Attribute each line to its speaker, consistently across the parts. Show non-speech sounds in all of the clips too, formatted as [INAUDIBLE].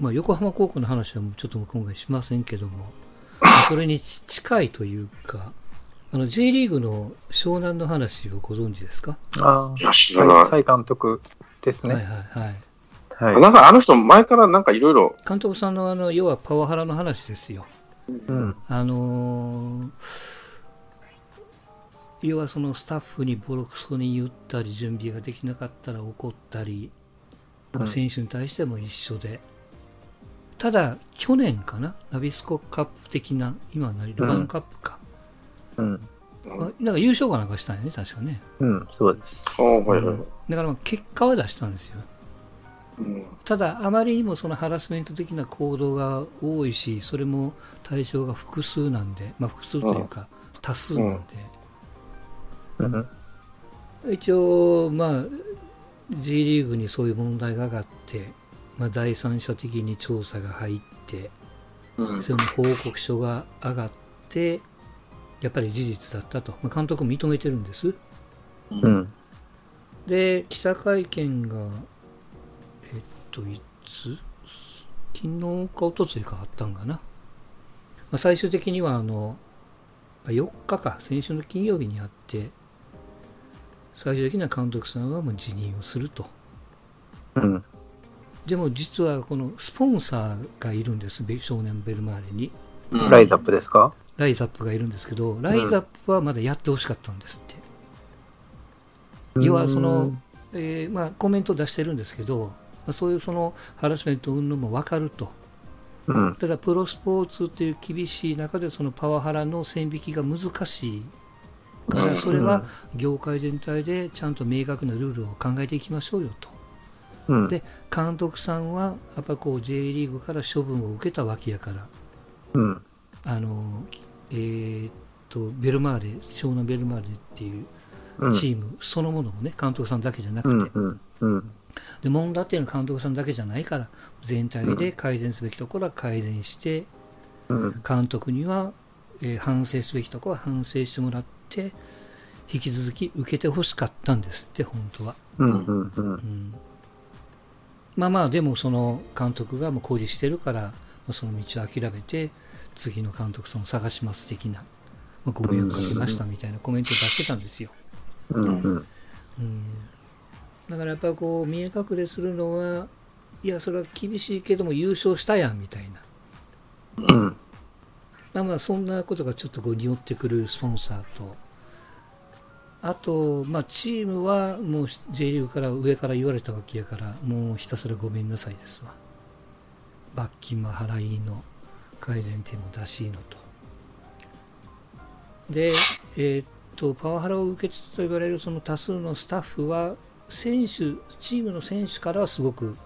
Speaker 1: まあ、横浜高校の話はもうちょっと今回しませんけども、[LAUGHS] それに近いというか、あの J リーグの湘南の話をご存知ですか？
Speaker 2: あ
Speaker 3: いや、知らない。
Speaker 2: あ、蔡監督です
Speaker 1: はいはい
Speaker 2: ね。
Speaker 1: はい。
Speaker 2: はい。
Speaker 3: なんかあの人前からなんかいろいろ、
Speaker 1: 監督さんのあの、要はパワハラの話ですよ。
Speaker 2: うん。
Speaker 1: あのー要はそのスタッフにボロクソに言ったり、準備ができなかったら怒ったり、
Speaker 2: うん
Speaker 1: 選手に対しても一緒で。ただ、去年かな？ナビスコカップ的な、今は何ルヴァンカップか。
Speaker 2: うん。
Speaker 1: あなんか優勝かなんかしたんやね、確かね。
Speaker 2: うん、そうです。
Speaker 3: ああ、はいはいはい。
Speaker 1: だからまあ結果は出したんですよ。
Speaker 3: うん
Speaker 1: ただ、あまりにもそのハラスメント的な行動が多いし、それも対象が複数なんで、まあ複数というか多数なんで、
Speaker 2: うん。
Speaker 1: 一応、まあ、G リーグにそういう問題が上がって、まあ、第三者的に調査が入って、
Speaker 3: うん
Speaker 1: その報告書が上がって、やっぱり事実だったと、まあ、監督認めてるんです。
Speaker 2: うん。
Speaker 1: で、記者会見が、えっと、いつ？昨日か一昨日かあったんかな。まあ、最終的には、あの、あ4日か、先週の金曜日にあって、最終的には監督さんはもう辞任をすると。
Speaker 2: うん。
Speaker 1: でも実はこのスポンサーがいるんです、ベ少年ベルマーレに。
Speaker 3: うん
Speaker 2: ライズアップですか？
Speaker 1: ライザップがいるんですけど、ライザップはまだやってほしかったんですって。要はその、えーまあ、コメントを出してるんですけど、まあ、そういうそのハラスメント云々も分かると。
Speaker 2: うん。
Speaker 1: ただ、プロスポーツっていう厳しい中で、そのパワハラの線引きが難しいか
Speaker 3: うん
Speaker 1: ら、それは業界全体でちゃんと明確なルールを考えていきましょうよと。
Speaker 2: うん。
Speaker 1: で監督さんは、やっぱこう J リーグから処分を受けたわけやから、
Speaker 2: うん。
Speaker 1: あの、えーっと、ベルマーレ、湘南ベルマーレっていう
Speaker 2: うん。
Speaker 1: チームそのものもね、監督さんだけじゃなくて、
Speaker 2: うん。うん。うん。
Speaker 1: で問題っていうのは監督さんだけじゃないから全体で改善すべきところは改善して、
Speaker 2: うん。
Speaker 1: 監督には、えー反省すべきところは反省してもらって引き続き受けてほしかったんですって本当は、
Speaker 2: うん。うん。うん。
Speaker 1: うん、まあまあでもその監督がもう工事してるからまあその道を諦めて次の監督さんを探します的な、まあ、ご迷惑かけましたみたいなコメントを出してたんですよ、
Speaker 2: うん。うん。
Speaker 1: うん、だからやっぱりこう見え隠れするのはいやそれは厳しいけども優勝したやんみたいな
Speaker 2: うん。
Speaker 1: まあまあそんなことがちょっとこう匂ってくるスポンサーとあと、まあ、チームはもう J リーグから上から言われたわけやからもうひたすらごめんなさいですわ。罰金も払いの改善点も出しのと。でえーっとパワハラを受けつつと言われるその多数のスタッフは選手チームの選手からはすごく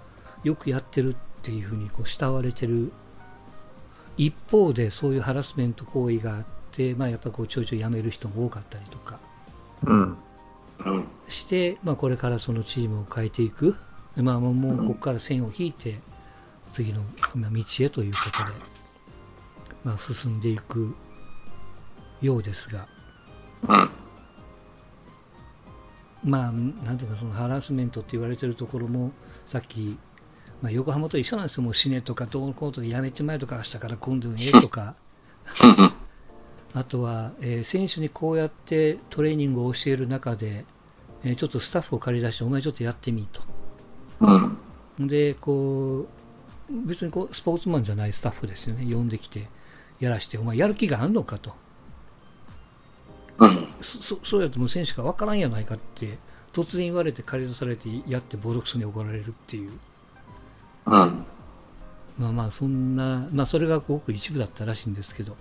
Speaker 1: よくやってるっていうふうにこう慕われてる。一方でそういうハラスメント行為があって、まあ、やっぱこうちょいちょい辞める人も多かったりとか。して、まあ、これからそのチームを変えていく、まあ、もうここから線を引いて次のまあ道へということで、まあ、進んでいくようですが、
Speaker 3: うん。
Speaker 1: まあ、なんていうかそのハラスメントって言われてるところもさっき、まあ、横浜と一緒なんですよ。もう死ねとかどうのこうとかやめてまえとか明日から今度ええとかあとは、えー選手にこうやってトレーニングを教える中で、えーちょっとスタッフを借り出してお前ちょっとやってみと。
Speaker 3: うん。
Speaker 1: でこう別にこうスポーツマンじゃないスタッフですよね。呼んできてやらしてお前やる気があんのかと。
Speaker 3: うん。
Speaker 1: そそそうやってもう選手が分からんやないかって突然言われて借り出されてやってボロクソに怒られるっていう。
Speaker 3: うん。
Speaker 1: まあまあそんなまあそれがごく一部だったらしいんですけど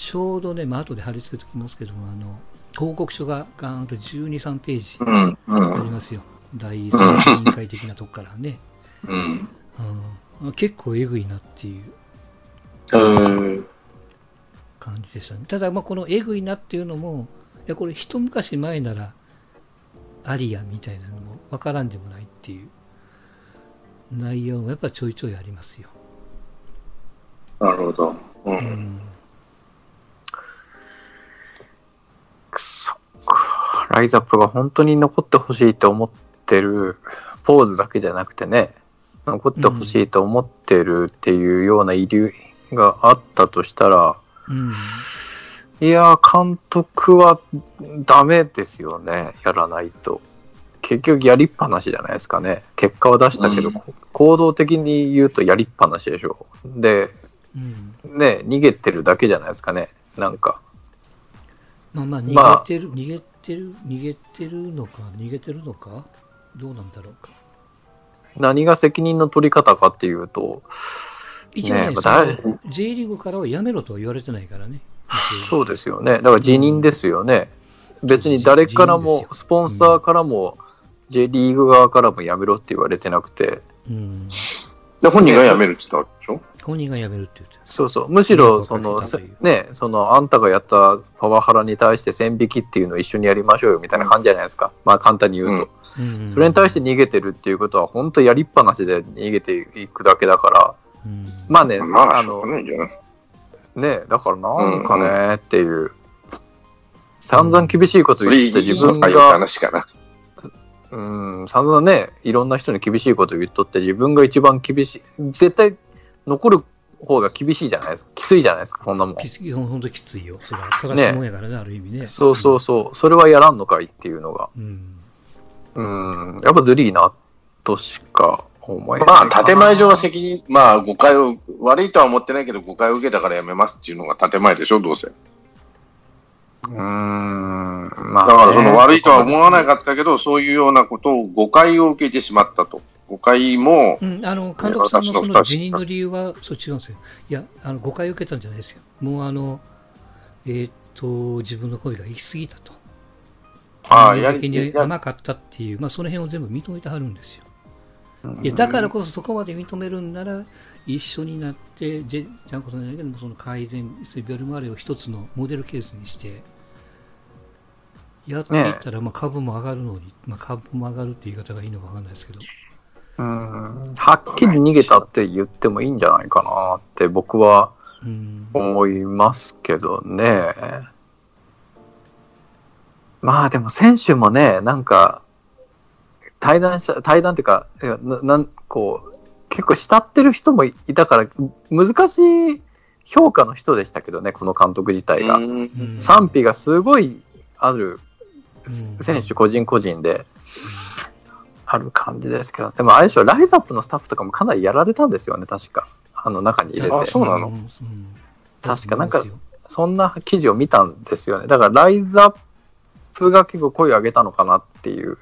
Speaker 1: ちょうどねまあ後で貼り付けておきますけどもあの報告書がガーンと1 2 3ページ
Speaker 3: うんうん。
Speaker 1: ありますよ。第三者委員会的なとこからね、
Speaker 3: うん。
Speaker 1: うん、結構えぐいなっていう
Speaker 3: えー
Speaker 1: 感じでしたね。ただまあこのえぐいなっていうのもいやこれ一昔前ならありやみたいなのもわからんでもないっていう内容もやっぱちょいちょいありますよ、
Speaker 3: なるほど。う
Speaker 1: うん
Speaker 2: ライズアップが本当に残ってほしいと思ってるポーズだけじゃなくてね、残ってほしいと思ってるっていうような遺留があったとしたら、
Speaker 1: うん。
Speaker 2: いやー、監督はダメですよね、やらないと。結局やりっぱなしじゃないですかね。結果は出したけど、
Speaker 3: うん
Speaker 2: こ行動的に言うとやりっぱなしでしょ。で、
Speaker 1: うん。
Speaker 2: ね、逃げてるだけじゃないですかね。なんか。
Speaker 1: まあまあ、逃
Speaker 2: まあ
Speaker 1: げてる、逃げてる、逃げてるのか、逃げてるのかどうなんだろうか。
Speaker 2: 何が責任の取り方かっていうと、
Speaker 1: 一応ね、そ
Speaker 2: ねまあ
Speaker 1: の J リーグからはやめろとは言われてないからね。[LAUGHS]
Speaker 2: そうですよね。だから辞任ですよね。別に誰からも、スポンサーからも、J リーグ側からもやめろって言われてなくて、
Speaker 1: うん。
Speaker 3: で、本人が辞めるって言ったわけでしょ？
Speaker 1: 本人が辞めるって言ってる。
Speaker 2: そうそう、むしろ、そのね、その、あんたがやったパワハラに対して線引きっていうのを一緒にやりましょうよみたいな感じじゃないですか。まあ簡単に言うと。
Speaker 1: うん。
Speaker 2: それに対して逃げてるっていうことは、本当やりっぱなしで逃げていくだけだから、
Speaker 1: うん。
Speaker 2: まあね、
Speaker 3: まあ、
Speaker 2: あの、ね、だからなんかね、っていう、散々厳しいこと言って自分
Speaker 3: かいう
Speaker 2: が、
Speaker 3: 話かな。
Speaker 2: うん、散々ね、いろんな人に厳しいこと言っとって、自分が一番厳しい、絶対残る方が厳しいじゃないですか。きついじゃないですか、そんなもん。
Speaker 1: きつい、ほんときついよ。それは、さらしもんやからね、ある意味ね。
Speaker 2: そうそうそう、それはやらんのかいっていうのが。
Speaker 1: うん。
Speaker 2: うん、やっぱずりーな、としか思えない
Speaker 3: まあ、建前上は責任、まあ、誤解を、悪いとは思ってないけど、誤解を受けたから辞めますっていうのが建前でしょ、どうせ。
Speaker 2: うーん、まあ、
Speaker 3: だから、その悪いとは思わな
Speaker 2: っ
Speaker 3: かったけど、そういうようなことを誤解を受けてしまったと。誤解も、
Speaker 1: うん、あの、監督さんのそ
Speaker 3: 私の
Speaker 1: の辞任の理由は、そう違うんですよ。いや、あの、誤解を受けたんじゃないですよ。もうあの、えーっと、自分の声が行き過ぎたと。
Speaker 3: ああ、やり、
Speaker 1: 的に
Speaker 3: や
Speaker 1: 甘かったっていう、まあ、その辺を全部認めてはるんですよ。いやだからこそそこまで認めるんなら、一緒になって、ジャンコさんじゃないけども、その改善、ベルマーレを一つのモデルケースにして、やっていったら、まあ株も上がるのに、まあ株も上がるって言い方がいいのかわかんないですけど、
Speaker 2: うん、はっきり逃げたって言ってもいいんじゃないかなって僕は
Speaker 1: うん、
Speaker 2: 思いますけどね。まあでも選手もね、なんか、対談した、対談っていうか、ななんこう、結構慕ってる人もいたから、難しい評価の人でしたけどね、この監督自体が。賛否がすごいある
Speaker 1: うん。
Speaker 2: 選手個人個人である感じですけど、でもあれでしょ、ライズアップのスタッフとかもかなりやられたんですよね、確か。あの中に入れて。
Speaker 3: あそうなの？
Speaker 1: ん
Speaker 2: 確かなんかそんな記事を見たんですよね。だからライズアップが結構声を上げたのかなっていう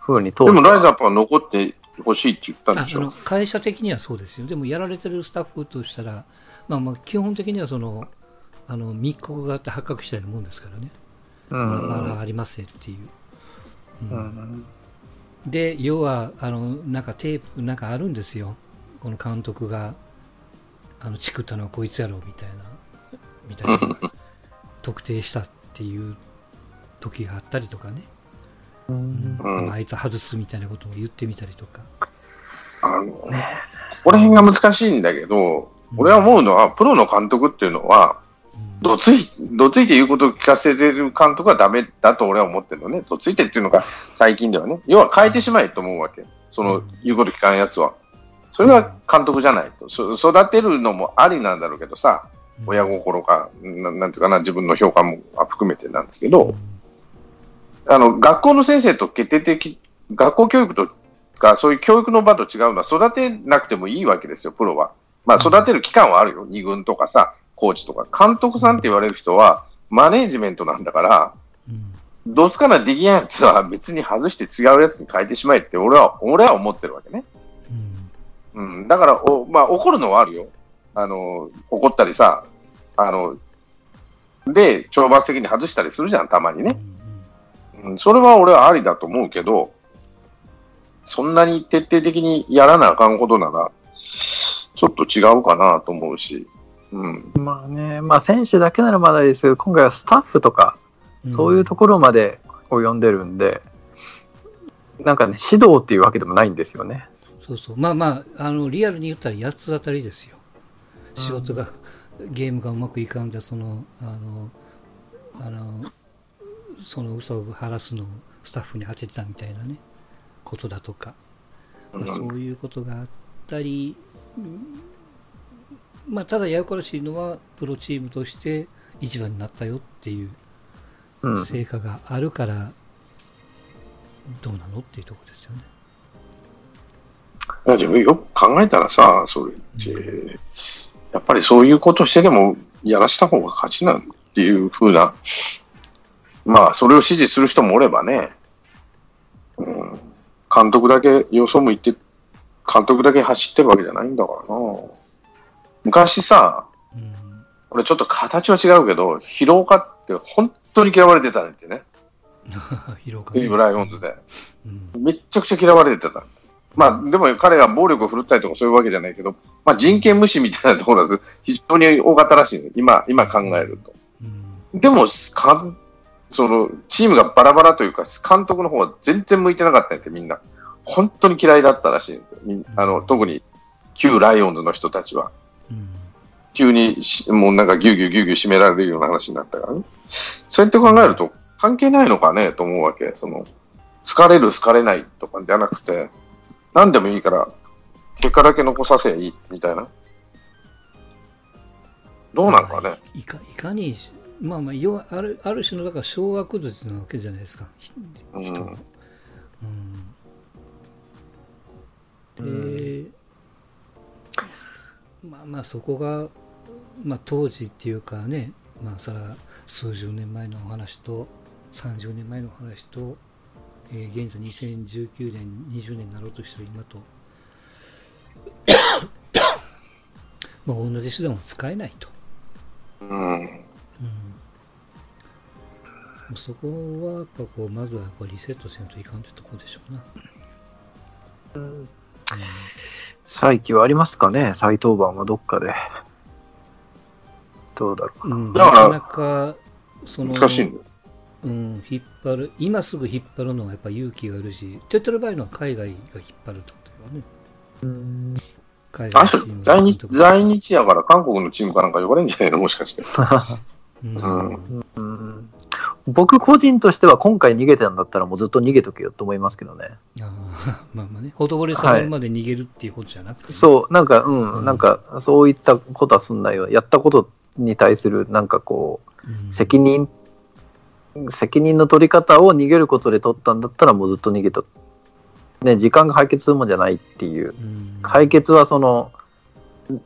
Speaker 2: ふうに当
Speaker 3: でも、ライザップは残ってほしいって言ったんでしょ？
Speaker 1: 会社的にはそうですよ。でもやられてるスタッフとしたら、まあまあ基本的にはその、あの密告があって発覚したようなもんですからね。
Speaker 2: うん
Speaker 1: まあまあありますよっていう。うん
Speaker 2: うん
Speaker 1: で、要は、あの、なんかテープ、なんかあるんですよ。この監督が、あの、チクったのはこいつやろ、みたいな、みたいな、[LAUGHS] 特定したっていう時があったりとかね。
Speaker 2: うん
Speaker 3: うん
Speaker 1: あいつ外すみたいなことを言ってみたりとか。
Speaker 3: あの、ここら辺が難しいんだけど、俺は思うのは、プロの監督っていうのは、
Speaker 1: うん
Speaker 3: どつい、どついて言うことを聞かせてる監督はダメだと俺は思ってるのね。どついてっていうのが最近ではね。要は変えてしまえと思うわけ。その、
Speaker 1: うん
Speaker 3: 言うこと聞かんやつは。それは監督じゃないと。そ育てるのもありなんだろうけどさ、親心か、ななんていうかな、自分の評価も含めてなんですけど、あの、学校の先生と決定的、学校教育とか、そういう教育の場と違うのは、育てなくてもいいわけですよ、プロは。まあ、育てる期間はあるよ。二軍とかさ、コーチとか。監督さんって言われる人は、マネージメントなんだから、
Speaker 1: うん
Speaker 3: どつかなできんやつは別に外して違うやつに変えてしまえって、俺は、俺は思ってるわけね。
Speaker 1: うん
Speaker 3: うん。だから、おまあ、怒るのはあるよ。あの、怒ったりさ、あの、で、懲罰的に外したりするじゃん、たまにね。うん、それは俺はありだと思うけど、そんなに徹底的にやらなあかんことなら、ちょっと違うかなと思うし、うん。
Speaker 2: まあね、まあ選手だけならまだいいですけど、今回はスタッフとか、
Speaker 1: うん
Speaker 2: そういうところまで及んでるんで、なんかね、指導っていうわけでもないんですよね。
Speaker 1: そうそう。まあまあ、あの、リアルに言ったら八つ当たりですよ。仕事が、ゲームがうまくいかんで、その、あの、あの、その嘘を晴らすのをスタッフに当ててたみたいなね、ことだとか、まあそういうことがあっったり、うんまあ、ただややこしいのは、プロチームとして一番になったよっていう。成果があるから、どうなのっていうとこですよね。
Speaker 3: いや自分よく考えたらさ、それって、やっぱりそういうことしてでもやらした方が勝ちなんっていうふうな、まあ、それを支持する人もおればね、うん、監督だけよそ向いて、監督だけ走ってるわけじゃないんだからな。昔さ、
Speaker 1: うん。
Speaker 3: 俺ちょっと形は違うけど、広岡って本当に嫌われてたんってね、
Speaker 1: 広岡
Speaker 3: クリーブライオンズで。
Speaker 1: うん。
Speaker 3: めっちゃくちゃ嫌われてた。まあ、でも彼が暴力を振るったりとかそういうわけじゃないけど、まあ人権無視みたいなところだと非常に大型らしいね。今、今考えると。
Speaker 1: うん。
Speaker 3: でも、かんその、チームがバラバラというか、監督の方は全然向いてなかったんやって、みんな。本当に嫌いだったらしいあの、特に旧ライオンズの人たちは。
Speaker 1: うん。
Speaker 3: 急にしもうなんかギュウギュウギュウギュウ締められるような話になったからね。そうやって考えると関係ないのかねと思うわけ。その、好かれる好かれないとかじゃなくて、何でもいいから、結果だけ残させばいいみたいな。どうなんかね。
Speaker 1: いかいかに、まあまあ、要はあるある種のだから小学術なわけじゃないですか、ひ
Speaker 3: うん
Speaker 1: 人の。うん、で、まあまあ、そこが、まあ、当時っていうかね、まあ、それは数十年前のお話と、30年前のお話と、えー現在2019年、20年になろうとしてる今と、[COUGHS] まあ、同じ手段を使えないと。
Speaker 3: うん。
Speaker 1: うんそこはやっぱこうまずはやっぱリセットせんといかんってとこでしょうな。
Speaker 2: 再起はありますかね？再登板はどっかで。どうだろう。
Speaker 1: うん、
Speaker 3: だから
Speaker 1: なかなかその
Speaker 3: 難しいんだよ。
Speaker 1: うん、引っ張る今すぐ引っ張るのはやっぱ勇気がいるし手っ取る場合のは海外が引っ張るってことだよね。
Speaker 2: うん
Speaker 1: 海外
Speaker 3: 在日、在日やから韓国のチームかなんか呼ばれるんじゃないの？もしかして。
Speaker 1: うん
Speaker 3: うん
Speaker 2: うん僕個人としては今回逃げてたんだったらもうずっと逃げとけよと思いますけどね。
Speaker 1: あーまあまあね、ほとぼりされるまで逃げるっていうことじゃなくてね、
Speaker 2: そう、なんか、うん、
Speaker 1: うん
Speaker 2: なんか、そういったことはすんないよ。やったことに対する、なんかこ
Speaker 1: う
Speaker 2: 責任、責任の取り方を逃げることで取ったんだったらもうずっと逃げと。ね、時間が解決するもんじゃないっていう。
Speaker 1: うん
Speaker 2: 解決はその、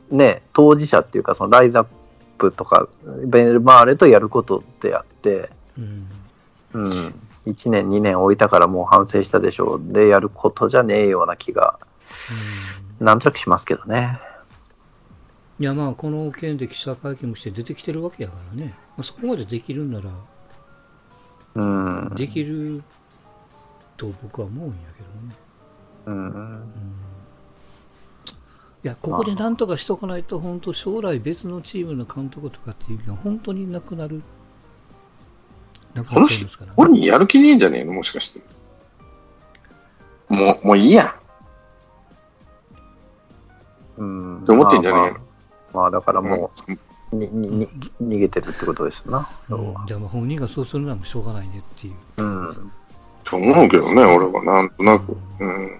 Speaker 2: ね、当事者っていうか、そのライズアップとか、ベルマーレとやることであって、
Speaker 1: うん
Speaker 2: うん、1年、2年置いたからもう反省したでしょう。で、やることじゃねえような気が、
Speaker 1: うん
Speaker 2: なんとなくしますけどね。
Speaker 1: いやまあこの件で記者会見もして出てきてるわけやからね、まあ、そこまでできるんなら
Speaker 2: うん。
Speaker 1: できると僕は思うんやけどね。
Speaker 2: うん。
Speaker 1: いや、ここでなんとかしとかないと、本当将来別のチームの監督とかっていうのは本当になくなる。なくなっちゃいますから、ね。
Speaker 3: 俺にやる気ねえんじゃねえの？もしかして。もう、もういいや。
Speaker 2: うん。
Speaker 3: って思ってんじゃねえの？
Speaker 2: まあまあ、まあだからも
Speaker 3: うん
Speaker 2: う、に、に、に、逃げてるってことですよな。
Speaker 1: うんじゃあまあ本人がそうするのはもうしょうがないねっていう。
Speaker 2: うん。
Speaker 3: と思うけどね、俺はなんとなく。うん。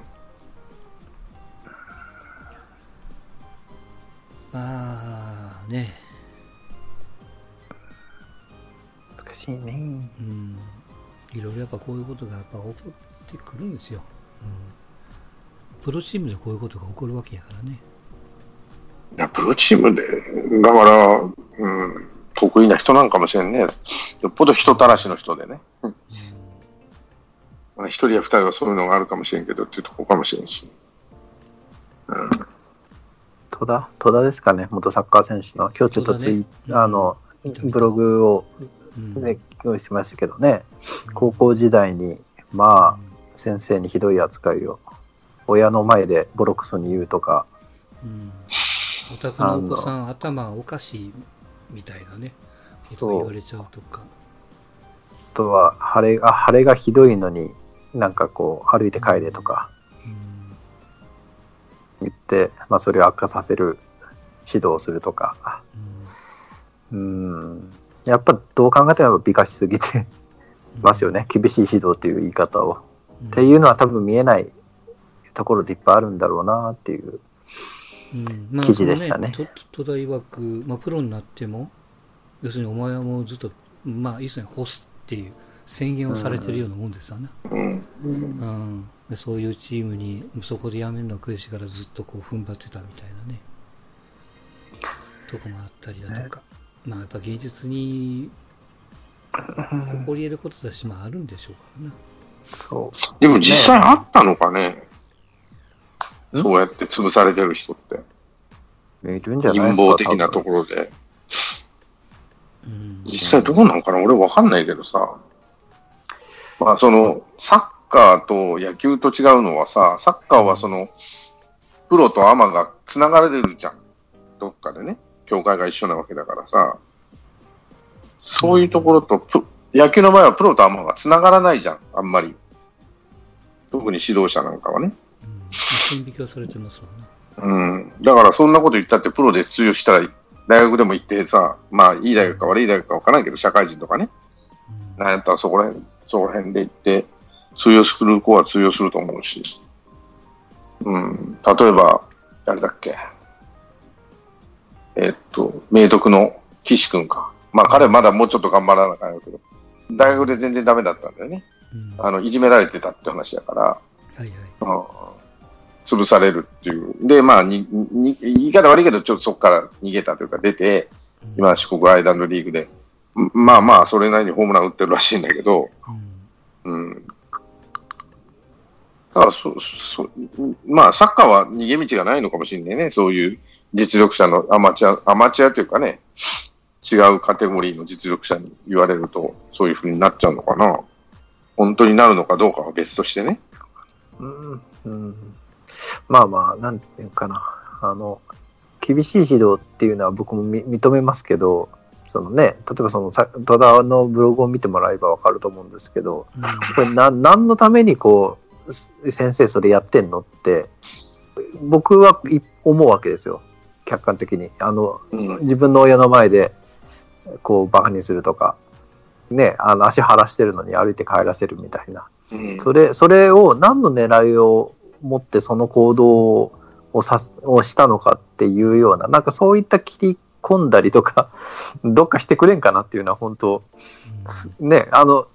Speaker 1: まあね、
Speaker 2: 難しいね。
Speaker 1: うん、いろいろやっぱこういうことがやっぱ起こってくるんですよ。うん、プロチームでこういうことが起こるわけやからね。
Speaker 3: いや、プロチームで、だから、うん、得意な人なんかもしれんね。よっぽど人たらしの人でね。一人や二人はそういうのがあるかもしれんけどっていうとこかもしれんし。うん。
Speaker 2: 戸田？戸田ですかね。元サッカー選手の。今日ちょっとツイ、
Speaker 1: 戸田ね
Speaker 2: あの、ブログを
Speaker 1: うん
Speaker 2: ね、用意しましたけどね。高校時代に、まあ、先生にひどい扱いを、親の前でボロクソに言うとか、
Speaker 1: うんお宅のお子さん頭おかしいみたいなねことを言われちゃうとか。
Speaker 2: あとは、腫れが、腫れがひどいのに、なんかこう、歩いて帰れとか。
Speaker 1: うん。
Speaker 2: 言って、まあ、それを悪化させる指導をするとか、
Speaker 1: うん。
Speaker 2: うん、やっぱどう考えても美化しすぎてますよね。厳しい指導っていう言い方を。
Speaker 1: うん。
Speaker 2: っていうのは多分見えないところでいっぱいあるんだろうなっていう。
Speaker 1: うん。まあ、
Speaker 2: 記事でしたね。
Speaker 1: と戸田曰く、まあ、プロになっても、要するにお前はもうずっと、まあ、以前干すっていう宣言をされてるようなもんですよね。
Speaker 3: うん。
Speaker 1: うん。でそういうチームにそこで辞めるの悔しいからずっとこう踏ん張ってたみたいなね。とこもあったりだとか、まあやっぱ現実に起こり得ることだしまああるんでしょうからな。
Speaker 2: そう。
Speaker 3: でも実際あったのかね。
Speaker 2: ん
Speaker 3: そうやって潰されてる人って。
Speaker 2: いるんじゃない
Speaker 3: 陰
Speaker 2: ですか。
Speaker 3: 謀的なと
Speaker 2: 多
Speaker 3: ころで。
Speaker 1: うん
Speaker 3: 実際どうなのかな俺わかんないけどさ。まあその、サッカーと野球と違うのはさ、サッカーはその、プロとアマが繋がれるじゃん。どっかでね。協会が一緒なわけだからさ。そういうところと、プ野球の場合はプロとアマが繋がらないじゃん。あんまり。特に指導者なんかはね。
Speaker 1: うん線引きはされてますわね
Speaker 3: うん。だからそんなこと言ったってプロで通用したら、大学でも行ってさ、まあいい大学か悪い大学かわからんけど、社会人とかね。なんやったらそこら辺、そこら辺で行って、通用する子は通用すると思うし。うん。例えば、誰だっけ。えっと、明徳の岸君か。まあ彼はまだもうちょっと頑張らなあかんやけど、大学で全然ダメだったんだよね。
Speaker 1: うんは
Speaker 3: あの、いじめられてたって話だから、
Speaker 1: いはい
Speaker 3: うん潰されるっていう。で、まあにに、言い方悪いけど、ちょっとそこから逃げたというか出て、
Speaker 1: うん
Speaker 3: 今、四国アイランドリーグで、んまあまあ、それなりにホームラン打ってるらしいんだけど、
Speaker 1: うん
Speaker 3: うん。だからそそまあ、サッカーは逃げ道がないのかもしれないね。そういう実力者のアマチュア、アマチュアというかね、違うカテゴリーの実力者に言われると、そういうふうになっちゃうのかな。本当になるのかどうかは別としてね。
Speaker 2: うんうんまあまあ、なんていうかな、あの、厳しい指導っていうのは僕もみ認めますけど、そのね、例えばそのさ戸田のブログを見てもらえばわかると思うんですけど、
Speaker 1: うん
Speaker 2: これな何のためにこう、す先生それやってんのって、僕はい思うわけですよ。客観的に。あの、
Speaker 3: うん。
Speaker 2: 自分の親の前で、こう、バカにするとか、ね、あの、足晴らしてるのに歩いて帰らせるみたいな。
Speaker 3: うん
Speaker 2: それ、それを何の狙いを持ってその行動をさをしたのかっていうような、なんかそういった切り込んだりとか、[LAUGHS] どっかしてくれんかなっていうのは本当、ね、あの、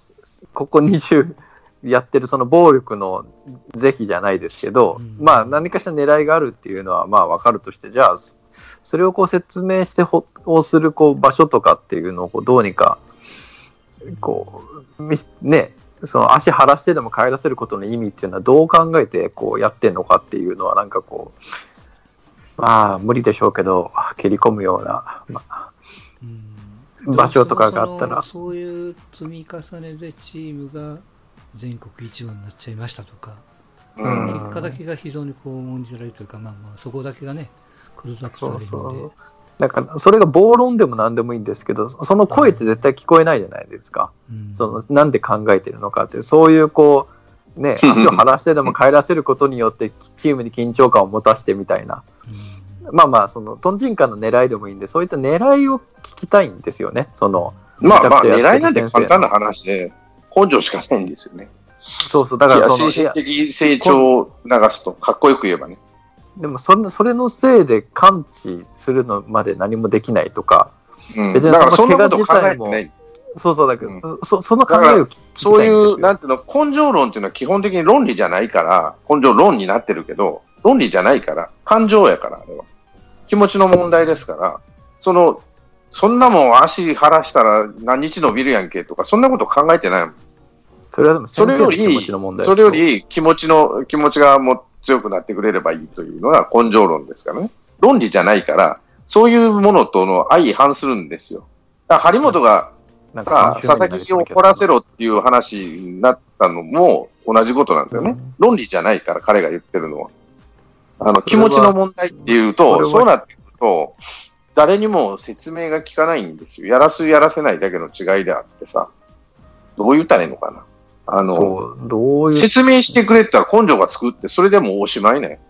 Speaker 2: ここ20やってるその暴力の是非じゃないですけど、
Speaker 1: うん。
Speaker 2: まあ何かしら狙いがあるっていうのはまあわかるとして、じゃあ、それをこう説明してほをするこう場所とかっていうのをこうどうにか、こう、みね、その足晴らしてでも帰らせることの意味っていうのはどう考えてこうやってんのかっていうのはなんかこう、まあ無理でしょうけど、蹴り込むような、まあ、
Speaker 1: うん。
Speaker 2: 場所とかがあったら。
Speaker 1: そういう積み重ねでチームが全国一番になっちゃいましたとか、結果だけが非常にこう重んじられるというか、まあまあ、そこだけがね、クローズアップされる
Speaker 2: そう
Speaker 1: ので、
Speaker 2: そう。だから、それが暴論でも何でもいいんですけど、その声って絶対聞こえないじゃないですか。
Speaker 1: うん
Speaker 2: その、なんで考えてるのかって、そういうこう、ね、足を晴らしてでも帰らせることによって、チームに緊張感を持たせてみたいな。
Speaker 1: うん
Speaker 2: まあまあ、その、トンチンカンの狙いでもいいんで、そういった狙いを聞きたいんですよね。その、
Speaker 3: まあまあ、狙いなんて簡単な話で、根性しかないんですよね。
Speaker 2: そうそう、だからその、
Speaker 3: 精神的成長を流すと、かっこよく言えばね。
Speaker 2: でもそれ、それのせいで感知するのまで何もできないとか、
Speaker 3: うん、
Speaker 2: 別に
Speaker 3: そ
Speaker 2: の怪我自体も。そうそうだけど、
Speaker 3: う
Speaker 2: そその考えを
Speaker 3: そういう、なんていうの、根性論っていうのは基本的に論理じゃないから、根性論になってるけど、論理じゃないから、感情やから、あれは。気持ちの問題ですから、その、そんなもん足晴らしたら何日伸びるやんけとか、そんなこと考えてないもん。
Speaker 2: それはでも
Speaker 3: それより、それより気持ちの、気持ちがもう強くなってくれればいいというのが根性論ですからね。論理じゃないから、そういうものとの相反するんですよ。だから張本がさ佐々木を怒らせろっていう話になったのも同じことなんですよね。
Speaker 2: うん
Speaker 3: 論理じゃないから、彼が言ってるのは。あの、気持ちの問題っていうと、
Speaker 2: そ
Speaker 3: うなってくると、誰にも説明が効かないんですよ。やらす、やらせないだけの違いであってさ。どう言ったらいいのかな。あの、
Speaker 2: どういう、
Speaker 3: 説明してくれって言ったら根性がつくって、それでもうおしまいね。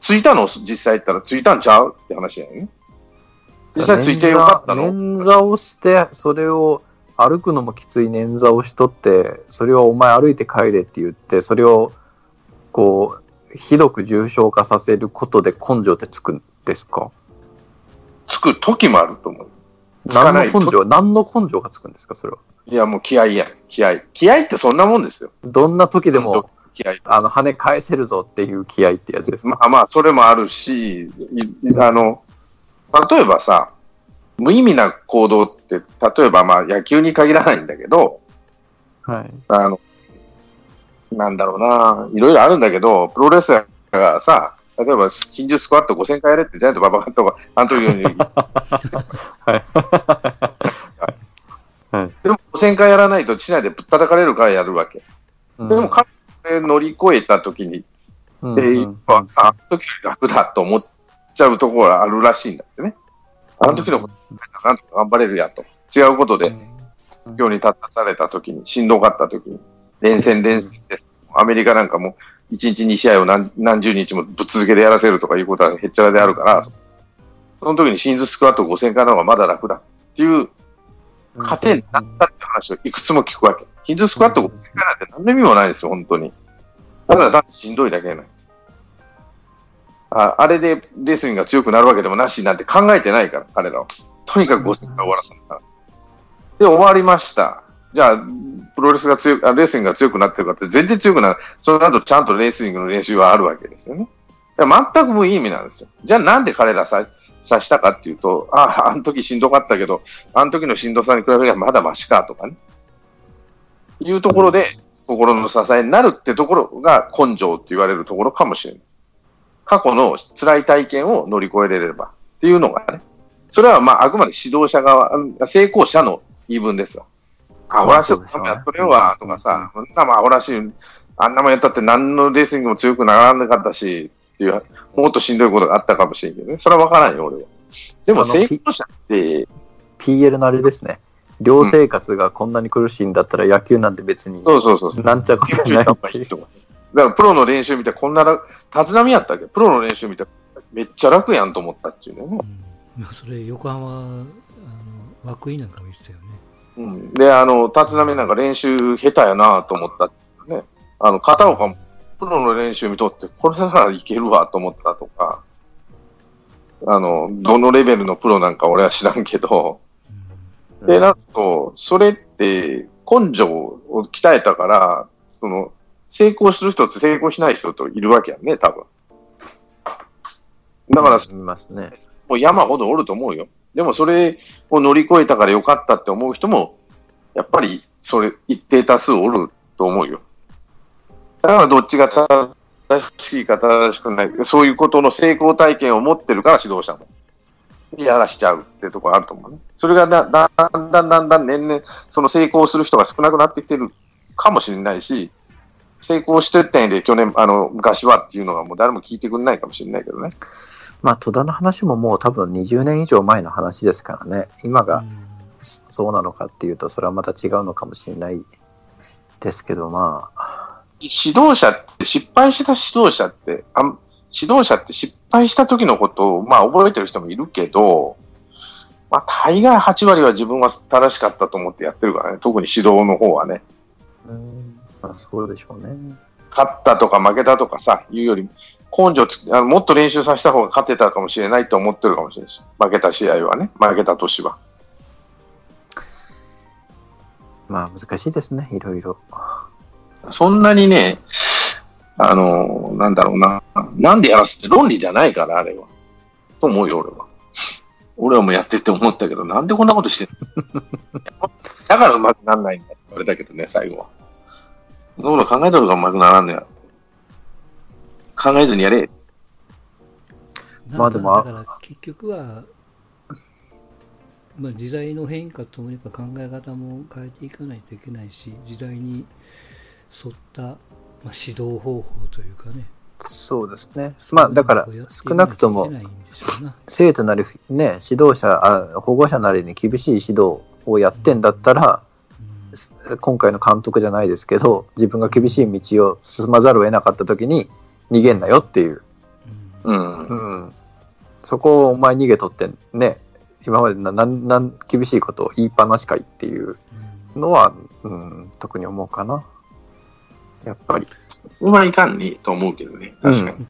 Speaker 3: ついたの？実際言ったらついたんちゃうって話だよね。実際ついてよかったの？
Speaker 2: 捻挫をして、それを歩くのもきつい捻挫をしとって、それをお前歩いて帰れって言って、それをこう、ひどく重症化させることで根性ってつくんですか？
Speaker 3: つく時もあると思う。
Speaker 2: 何の根性、何の根性がつくんですかそれは？
Speaker 3: いや、もう気合いやん。気合い。気合いってそんなもんですよ。
Speaker 2: どんな時でも、
Speaker 3: 気合い。
Speaker 2: あの、跳ね返せるぞっていう気合ってやつですか、
Speaker 3: まあまあ、それもあるし、いあの、例えばさ、無意味な行動って、例えばまあ野球に限らないんだけど、
Speaker 2: はい。
Speaker 3: あの、なんだろうな、いろいろあるんだけど、プロレスラーがさ、例えば、近日スクワット5000回やれってジャイアント馬場監督が、あの時ように、[LAUGHS] [LAUGHS]
Speaker 2: はい。はい。
Speaker 3: でも5000回やらないと地内でぶったたかれるからやるわけ。でも、彼それ乗り越えた時に、
Speaker 2: うん
Speaker 3: うのはさ、あの時より楽だと思っちゃうところがあるらしいんだってね。あの時のこと、なんとか頑張れるやと。違うことで、今日に立たされた時に、しんどかった時に、連戦連戦です。アメリカなんかも、1日2試合を何何十日もぶっ続けでやらせるとかいうことはへっちゃらであるから、その時にシンズスクワット5000回の方がまだ楽だっていう糧になったって話をいくつも聞くわけ。ヒンズスクワット5000回なんて何の意味もないですよ、本当に。ただ単にしんどいだけな。ああれでレスリングが強くなるわけでもなしなんて考えてないから、彼らは。とにかく5000回終わらせたら。で、終わりました。じゃあ、プロレスが強く、あレスリングが強くなってるかって全然強くなる。その後ちゃんとレースリングの練習はあるわけですよね。全く無意味なんですよ。じゃあなんで彼らさ、さしたかっていうと、ああ、あの時しんどかったけど、あの時のしんどさに比べればまだマシかとかね。いうところで、心の支えになるってところが根性って言われるところかもしれない。過去の辛い体験を乗り越えれればっていうのがね。それはまああくまで指導者側、成功者の言い分ですわ。あ、俺はちょっとやっとれよわ、とかさ、そんなまあ、俺はし、あんなもんやったって何のレースリングも強くならなかったし、っていう、もっとしんどいことがあったかもしれんけどね。それはわからんよ、俺は。でも成功者って、
Speaker 2: PL のあれですね。寮生活がこんなに苦しいんだったら野球なんて別に、
Speaker 3: そうそうそう。
Speaker 2: なんちゃことない
Speaker 3: 行っいだからプロの練習見てこんな楽、立浪やったっけ？プロの練習見てめっちゃ楽やんと思ったっていうね。
Speaker 1: うんまあ、それ横浜あの涌井なんかも言ってたよね
Speaker 3: うん、で、あの、立浪なんか練習下手やなと思ったね。あの、片岡もプロの練習見とって、これならいけるわと思ったとか、あの、どのレベルのプロなんか俺は知らんけど、
Speaker 1: うん
Speaker 3: で、なんと、それって根性を鍛えたから、その、成功する人と成功しない人といるわけやんね、多分。だから、
Speaker 2: 見ますね。
Speaker 3: もう山ほどおると思うよ。でもそれを乗り越えたからよかったって思う人も、やっぱりそれ一定多数おると思うよ。だからどっちが正しいか正しくない、そういうことの成功体験を持ってるから指導者も。やらしちゃうってとこあると思うね。それがだだんだんだんだん年々、その成功する人が少なくなってきてるかもしれないし、成功してったんで去年、あの、昔はっていうのがもう誰も聞いてくれないかもしれないけどね。
Speaker 2: まあ、戸田の話ももう多分20年以上前の話ですからね。今が
Speaker 1: うん
Speaker 2: そそうなのかっていうと、それはまた違うのかもしれないですけど、まあ、
Speaker 3: 指導者って、失敗した指導者って、あん指導者って失敗した時のことを、まあ覚えてる人もいるけど、まあ大概8割は自分は正しかったと思ってやってるからね、特に指導の方はね。
Speaker 2: まあ、そうでしょうね。
Speaker 3: 勝ったとか負けたとかさ、いうより、根性つあのもっと練習させた方が勝てたかもしれないと思ってるかもしれないし、負けた試合はね、負けた年は。
Speaker 2: まあ、難しいですね、いろいろ。
Speaker 3: そんなにね、あの、なんだろうな、なんでやらすって論理じゃないから、あれは。と思うよ、俺は。俺はもうやってって思ったけど、なんでこんなことしてんの？だからうまくなんないんだって言われたけどね、最後は。そのこと考えとるからうまくならんのや。考えずにやれ。
Speaker 2: まあでも
Speaker 1: だから結局は、まあ、時代の変化ともにやっぱ考え方も変えていかないといけないし時代に沿った、まあ、指導方法というかね
Speaker 2: そうですね。まあ、だから、少なくとも生徒なり、ね、指導者あ、保護者なりに厳しい指導をやってんだったら、今回の監督じゃないですけど、自分が厳しい道を進まざるを得なかった時に、逃げんなよっていう。
Speaker 1: うん
Speaker 3: うん。
Speaker 2: うん。そこをお前逃げとってね、今までななんなん厳しいことを言いっぱなしかいっていう
Speaker 1: うん
Speaker 2: のは、うん、特に思うかな。やっぱり。
Speaker 3: それはいかんねと思うけどね。確かに。